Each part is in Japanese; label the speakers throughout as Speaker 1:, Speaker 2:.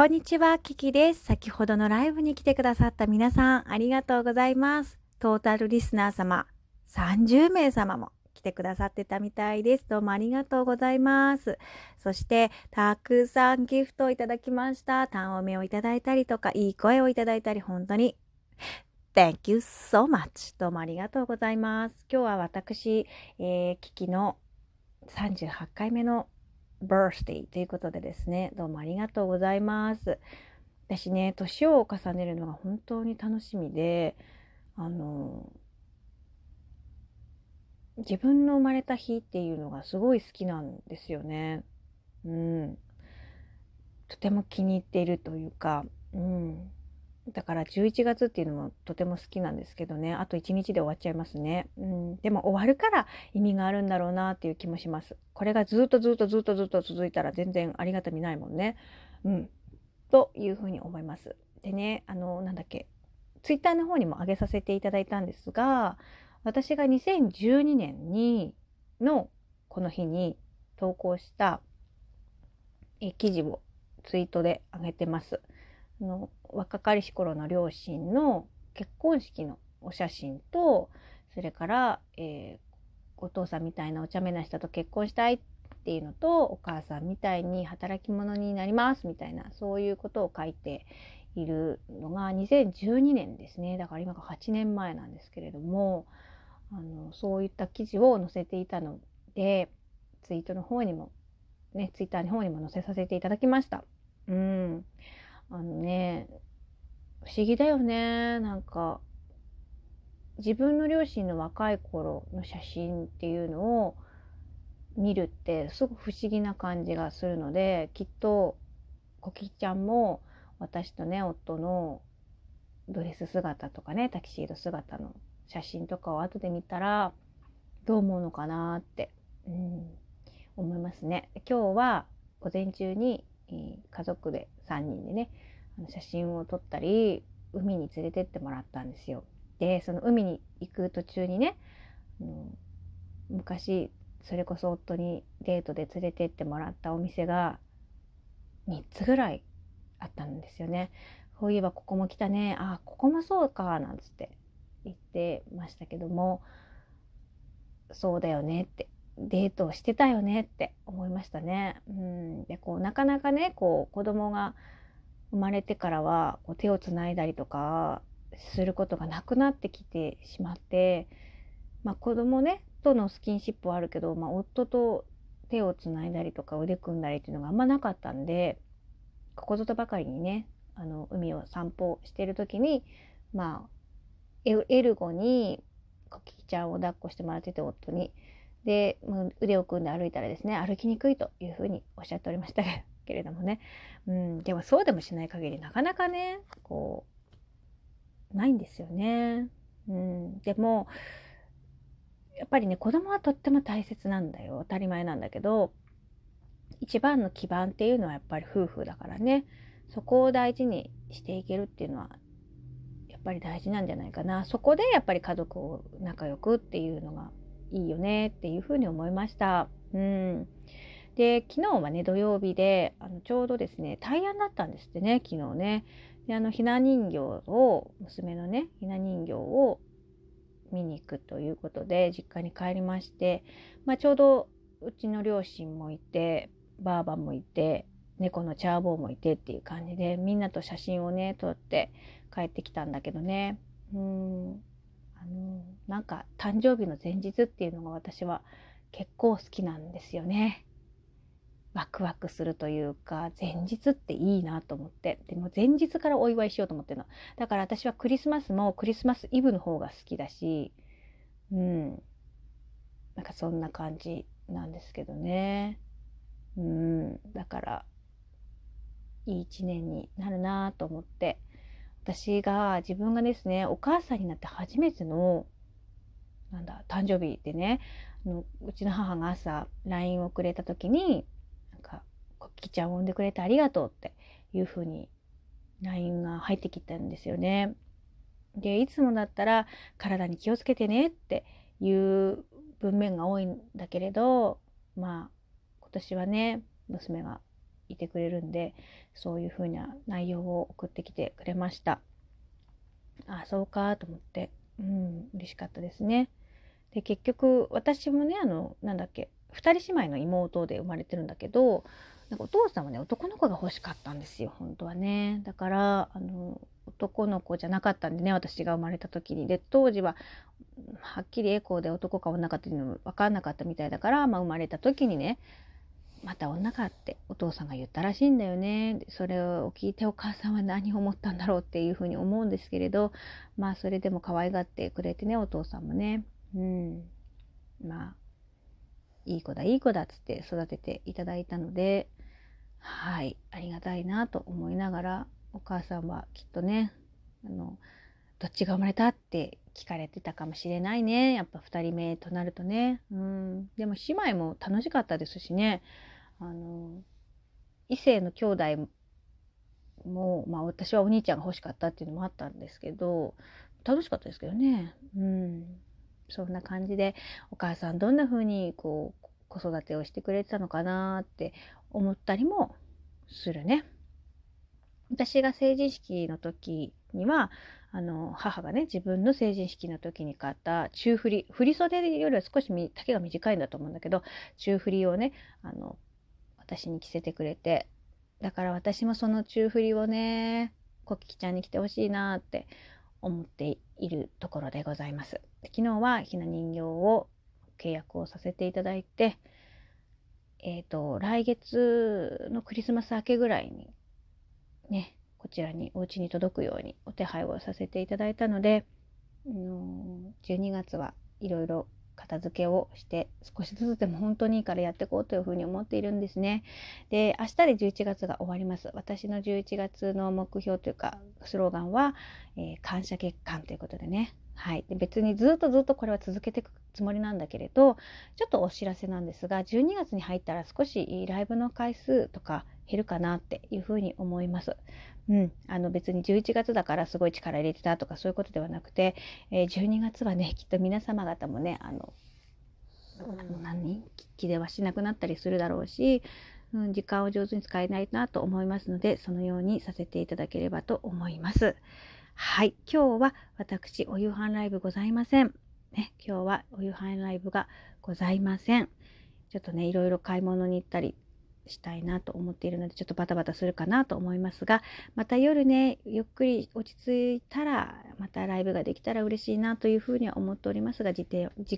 Speaker 1: こんにちは、キキです。先ほどのライブに来てくださった皆さん、ありがとうございます。トータルリスナー様、30名様も来てくださってたみたいです。どうもありがとうございます。そして、たくさんギフトをいただきました。単おめをいただいたりとか、いい声をいただいたり、本当に Thank you so much. どうもありがとうございます。今日は私、えー、キキの38回目の birthday ということでですね、どうもありがとうございます。私ね、年を重ねるのが本当に楽しみで、あの、自分の生まれた日っていうのがすごい好きなんですよね。うん。とても気に入っているというか、うん。だから11月っていうのもとても好きなんですけどね。あと1日で終わっちゃいますね、うん、でも終わるから意味があるんだろうなっていう気もします。これがずっとずっとずっとずっと続いたら全然ありがたみないもんね。うん。というふうに思います。でねあのなんだっけ。ツイッターの方にも上げさせていただいたんですが私が2012年にのこの日に投稿したえ記事をツイートで上げてます。の若かりし頃の両親の結婚式のお写真とそれから、えー、お父さんみたいなお茶目な人と結婚したいっていうのとお母さんみたいに働き者になりますみたいなそういうことを書いているのが2012年ですねだから今が8年前なんですけれどもあのそういった記事を載せていたのでツイートの方にもねツイッターの方にも載せさせていただきました。うんあのね不思議だよねなんか自分の両親の若い頃の写真っていうのを見るってすごく不思議な感じがするのできっとコキちゃんも私とね夫のドレス姿とかねタキシード姿の写真とかを後で見たらどう思うのかなって、うん、思いますね。今日は午前中に家族で3人でね写真を撮ったり海に連れてってもらったんですよ。でその海に行く途中にね、うん、昔それこそ夫にデートで連れてってもらったお店が3つぐらいあったんですよね。そういえばここも来たねあここもそうかなんつって言ってましたけどもそうだよねってデートをしてたよねって思いましたね。うん、でこうなかなかねこう子供が生まれてからはこう手をつないだりとかすることがなくなってきてしまって、まあ、子供ねとのスキンシップはあるけど、まあ、夫と手をつないだりとか腕組んだりっていうのがあんまなかったんでここぞとばかりにねあの海を散歩してる時にまあエルゴにコキちゃんを抱っこしてもらってて夫に。で腕を組んで歩いたらですね歩きにくいというふうにおっしゃっておりました。けれどもね、うん、でもそうでもしない限りなかなかねこうないんですよね。うん、でもやっぱりね子供はとっても大切なんだよ。当たり前なんだけど一番の基盤っていうのはやっぱり夫婦だからね。そこを大事にしていけるっていうのはやっぱり大事なんじゃないかな。そこでやっぱり家族を仲良くっていうのがいいよねっていうふうに思いました。うん、で昨日はね土曜日であのちょうどですね大安だったんですってね昨日ね。であのひな人形を娘のねひな人形を見に行くということで実家に帰りまして、まあ、ちょうどうちの両親もいてばあばもいて猫のチャーボーもいてっていう感じでみんなと写真をね撮って帰ってきたんだけどね。うんあのなんか誕生日の前日っていうのが私は結構好きなんですよね。ワクワクするというか前日っていいなと思って。でも前日からお祝いしようと思ってるの。だから私はクリスマスもクリスマスイブの方が好きだしうん。なんかそんな感じなんですけどね。うん。だからいい一年になるなと思って。私が自分がですねお母さんになって初めてのなんだ誕生日でねあのうちの母が朝 LINE をくれた時になんか「コッキーちゃんを産んでくれてありがとう」っていう風に LINE が入ってきたんですよね。でいつもだったら「体に気をつけてね」っていう文面が多いんだけれどまあ今年はね娘がいてくれるんでそういう風な内容を送ってきてくれました。あそうかと思って。うん嬉しかったですね。で結局私もねあのなんだっけ2人姉妹の妹で生まれてるんだけどなんかお父さんはね男の子が欲しかったんですよ本当はね。だからあの男の子じゃなかったんでね私が生まれた時に。で当時ははっきりエコーで男か女かっていうのも分かんなかったみたいだから、まあ、生まれた時にねまた女かってお父さんが言ったらしいんだよね。それを聞いてお母さんは何を思ったんだろうっていうふうに思うんですけれどまあそれでも可愛がってくれてねお父さんもね。うん。まあいい子だいい子だっつって育てていただいたのではい。ありがたいなと思いながらお母さんはきっとねあのどっちが生まれたって聞かれてたかもしれないね。やっぱ2人目となるとね。うん。でも姉妹も楽しかったですしね。あの異性の兄弟もまあ私はお兄ちゃんが欲しかったっていうのもあったんですけど楽しかったですけどねうんそんな感じでお母さんどんな風にこう子育てをしてくれてたのかなって思ったりもするね。私が成人式の時にはあの母がね自分の成人式の時に買った中振り振り袖よりは少し丈が短いんだと思うんだけど中振りをねあの私に着せてくれてだから私もその中振りをねコキキちゃんに着てほしいなって思っているところでございます。昨日はひな人形を契約をさせていただいて、えっ、ー、と、来月のクリスマス明けぐらいにね、こちらにお家に届くようにお手配をさせていただいたので、12月はいろいろ片付けをして少しずつでも本当にいいからやっていこうというふうに思っているんですね。で明日で11月が終わります。私の11月の目標というかスローガンは、えー、感謝月間ということでね。はい、で別にずっとずっとこれは続けていくつもりなんだけれどちょっとお知らせなんですが12月に入ったら少しライブの回数とか減るかなっていうふうに思います。うん、あの別に11月だからすごい力入れてたとかそういうことではなくて、えー、12月はね きっと皆様方もねあの何？気ではしなくなったりするだろうし、うん、時間を上手に使えないなと思いますのでそのようにさせていただければと思います。はい、今日は私お夕飯ライブございません。ね、今日はお夕飯ライブがございません。ちょっとねいろいろ買い物に行ったりしたいなと思っているのでちょっとバタバタするかなと思いますがまた夜ねゆっくり落ち着いたらまたライブができたら嬉しいなというふうには思っておりますが時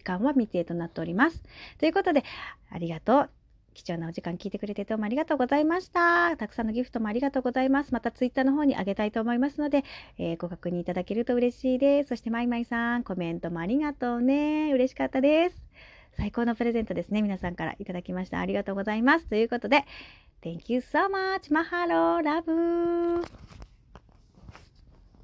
Speaker 1: 間は未定となっております。ということでありがとう。貴重なお時間聞いてくれてどうもありがとうございました。たくさんのギフトもありがとうございます。またツイッターの方にあげたいと思いますので、えー、ご確認いただけると嬉しいです。そしてマイマイさん、コメントもありがとうね。嬉しかったです。最高のプレゼントですね。皆さんからいただきました。ありがとうございます。ということで、Thank you so much. Mahalo. Love.